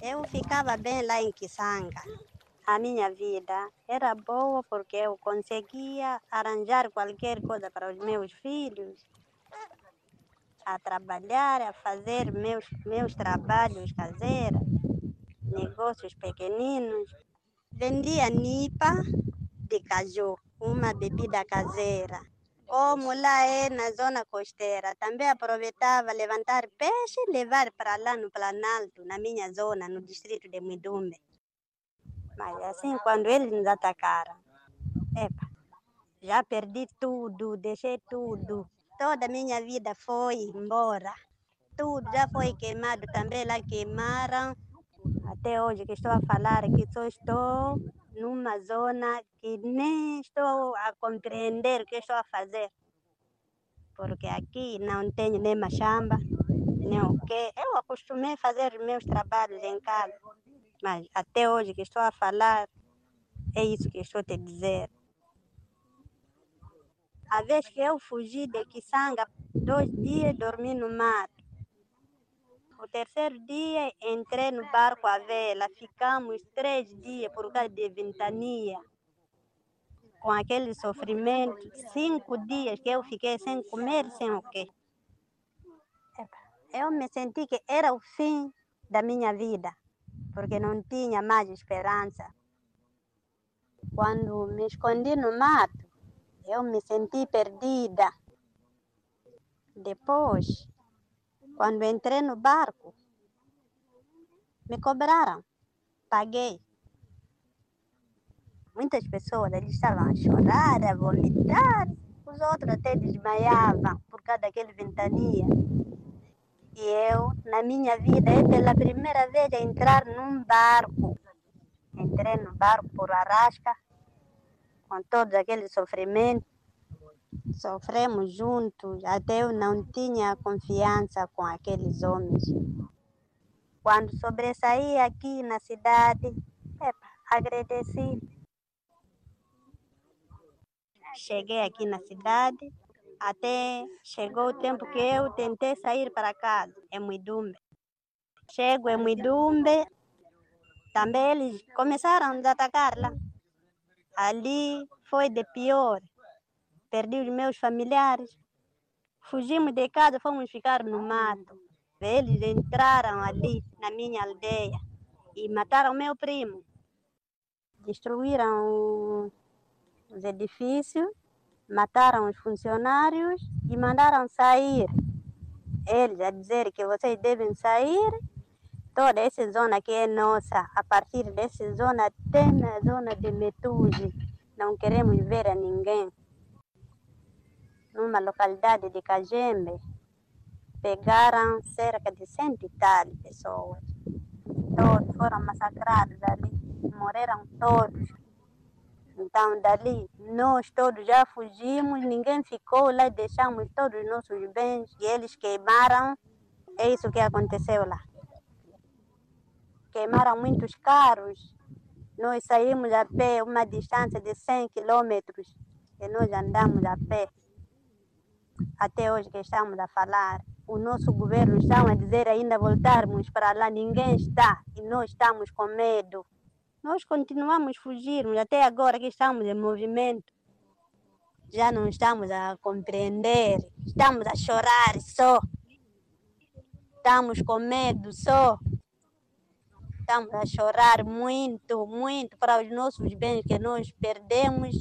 Eu ficava bem lá em Kisanga. A minha vida era boa porque eu conseguia arranjar qualquer coisa para os meus filhos, a trabalhar, a fazer meus, meus trabalhos caseiros, negócios pequeninos. Vendia nipa de caju, uma bebida caseira. Como lá é na zona costeira, também aproveitava levantar peixe e levar para lá no Planalto, na minha zona, no distrito de Midumbe. Mas assim, quando eles nos atacaram, epa, já perdi tudo, deixei tudo. Toda a minha vida foi embora. Tudo já foi queimado, também lá queimaram. Até hoje que estou a falar que só estou numa zona que nem estou a compreender o que estou a fazer. Porque aqui não tenho nem machamba, nem o quê. Eu acostumei a fazer meus trabalhos em casa. Mas até hoje que estou a falar, é isso que estou a te dizer. A vez que eu fugi de Kisanga, dois dias dormi no mato. O terceiro dia entrei no barco à vela, ficamos três dias por causa de ventania. Com aquele sofrimento, cinco dias que eu fiquei sem comer, sem o quê. Eu me senti que era o fim da minha vida, porque não tinha mais esperança. Quando me escondi no mato, eu me senti perdida. Depois, quando entrei no barco, me cobraram, paguei. Muitas pessoas eles estavam a chorar, a vomitar, os outros até desmaiavam por causa daquele ventania. E eu, na minha vida, é pela primeira vez a entrar num barco. Entrei no barco por Arrasca, com todo aquele sofrimento. Sofremos juntos, até eu não tinha confiança com aqueles homens. Quando sobressaí aqui na cidade, epa, agradeci. Cheguei aqui na cidade, até chegou o tempo que eu tentei sair para casa, em Muidumbe. Chego em Muidumbe, também eles começaram a atacar lá. Ali foi de pior. Perdi os meus familiares. Fugimos de casa, fomos ficar no mato. Eles entraram ali na minha aldeia e mataram meu primo. Destruíram os edifícios, mataram os funcionários e mandaram sair. Eles a dizer que vocês devem sair. Toda essa zona aqui é nossa. A partir dessa zona até na zona de Metuzi. Não queremos ver a ninguém. Numa localidade de Cajembe, pegaram cerca de cento e tal pessoas. Todos foram massacrados ali, morreram todos. Então, dali, nós todos já fugimos, ninguém ficou lá, deixamos todos os nossos bens e eles queimaram. É isso que aconteceu lá. Queimaram muitos carros. Nós saímos a pé uma distância de 100 quilômetros e nós andamos a pé. Até hoje que estamos a falar, o nosso governo está a dizer ainda voltarmos para lá, ninguém está e nós estamos com medo. Nós continuamos a fugir, até agora que estamos em movimento. Já não estamos a compreender, estamos a chorar só. Estamos com medo só. Estamos a chorar muito, muito para os nossos bens que nós perdemos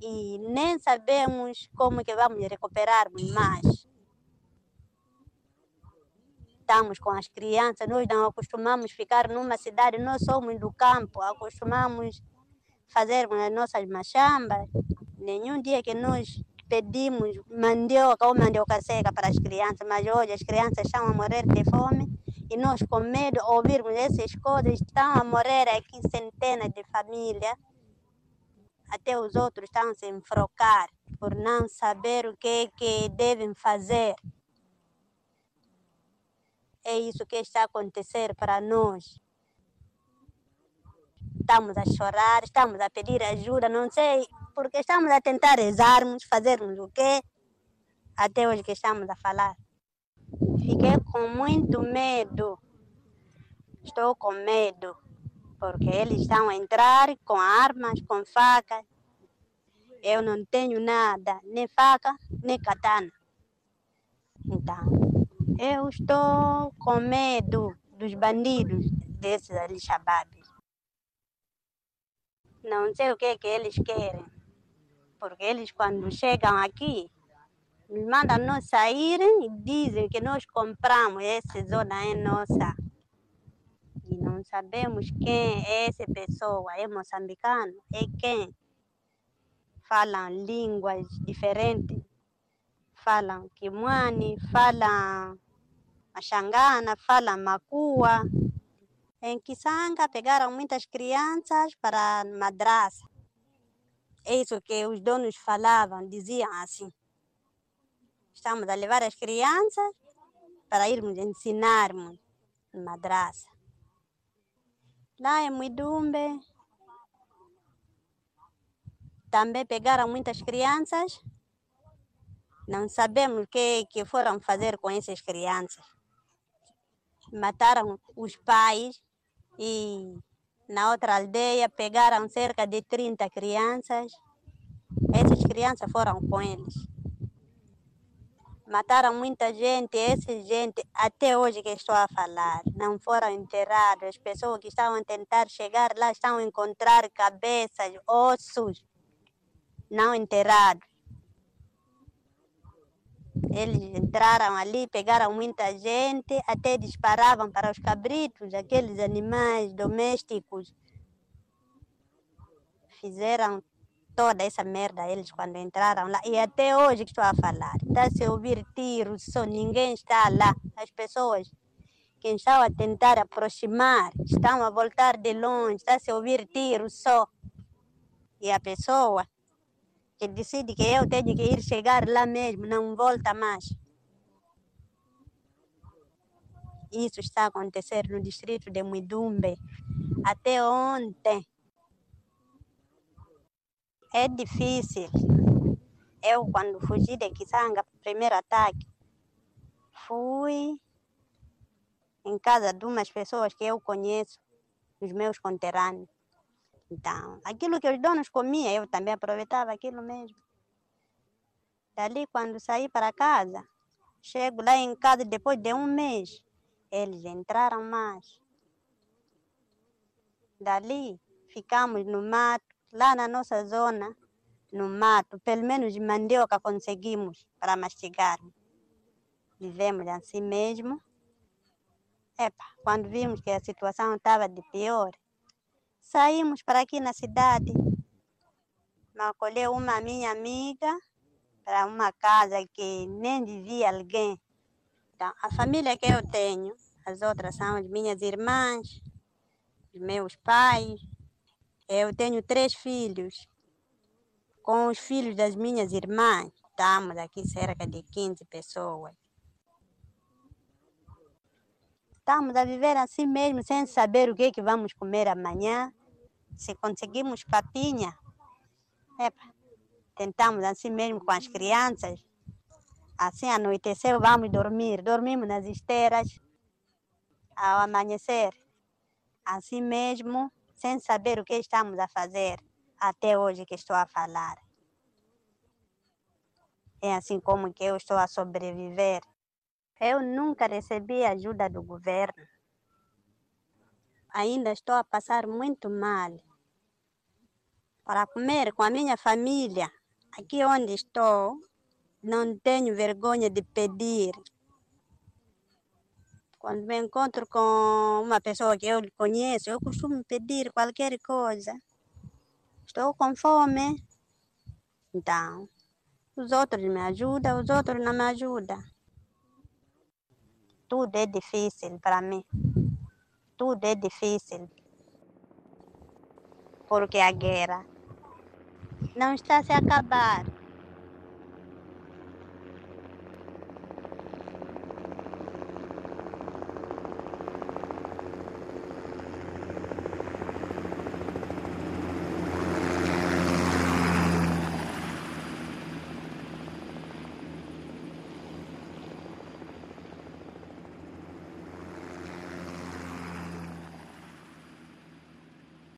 e nem sabemos como que vamos recuperarmos mais. Estamos com as crianças, nós não acostumamos ficar numa cidade, nós somos do campo, acostumamos fazer as nossas machambas. Nenhum dia que nós pedimos mandioca ou mandioca seca para as crianças, mas hoje as crianças estão a morrer de fome e nós com medo de ouvirmos essas coisas, estão a morrer aqui centenas de famílias até os outros estão se enfocar por não saber o que, que devem fazer. É isso que está a acontecer para nós. Estamos a chorar, estamos a pedir ajuda, não sei, porque estamos a tentar rezarmos, fazermos o quê? Até hoje que estamos a falar. Fiquei com muito medo. Estou com medo, porque eles estão a entrar com armas, com facas. Eu não tenho nada, nem faca, nem katana. Então, eu estou com medo dos bandidos desses Al-Shabaab. Não sei o que, que eles querem, porque eles quando chegam aqui, mandam nós sair e dizem que nós compramos essa zona é nossa. Não sabemos quem é essa pessoa, é moçambicano, é quem? Falam línguas diferentes, falam Kimwani, falam Machangana, falam Makua. Em Kisanga pegaram muitas crianças para madraça. É isso que os donos falavam, diziam assim. Estamos a levar as crianças para irmos ensinarmos na madraça. Lá em Muidumbe também pegaram muitas crianças. Não sabemos o que, que foram fazer com essas crianças. Mataram os pais e na outra aldeia pegaram cerca de 30 crianças. Essas crianças foram com eles. Mataram muita gente, essa gente, até hoje que estou a falar, não foram enterrados. As pessoas que estavam a tentar chegar lá estão a encontrar cabeças, ossos, não enterrados. Eles entraram ali, pegaram muita gente, até disparavam para os cabritos, aqueles animais domésticos. Fizeram toda essa merda eles quando entraram lá. E até hoje que estou a falar, está-se a ouvir tiros, só ninguém está lá. As pessoas que estão a tentar aproximar estão a voltar de longe, está-se a ouvir tiros só. E a pessoa que decide que eu tenho que ir chegar lá mesmo, não volta mais. Isso está a acontecer no distrito de Muidumbe. Até ontem. É difícil. Eu, quando fugi de Kisanga, primeiro ataque, fui em casa de umas pessoas que eu conheço, os meus conterrâneos. Então, aquilo que os donos comiam, eu também aproveitava aquilo mesmo. Dali, quando saí para casa, chego lá em casa depois de um mês, eles entraram mais. Dali, ficamos no mato, lá na nossa zona, no mato, pelo menos mandioca conseguimos para mastigar. Vivemos assim mesmo. Epa, quando vimos que a situação estava de pior, saímos para aqui na cidade. Acolheu uma minha amiga para uma casa que nem vivia alguém. Então, a família que eu tenho, as outras são as minhas irmãs, os meus pais. Eu tenho três filhos. Com os filhos das minhas irmãs, estamos aqui cerca de 15 pessoas. Estamos a viver assim mesmo, sem saber o que, que vamos comer amanhã. Se conseguimos papinha, epa, tentamos assim mesmo com as crianças. Assim anoiteceu, vamos dormir. Dormimos nas esteiras ao amanhecer. Assim mesmo, sem saber o que estamos a fazer até hoje que estou a falar. É assim como que eu estou a sobreviver. Eu nunca recebi ajuda do governo. Ainda estou a passar muito mal. Para comer com a minha família, aqui onde estou, não tenho vergonha de pedir. Quando me encontro com uma pessoa que eu conheço, eu costumo pedir qualquer coisa. Estou com fome. Então, os outros me ajudam, os outros não me ajudam. Tudo é difícil para mim. Tudo é difícil. Porque a guerra não está a se acabar.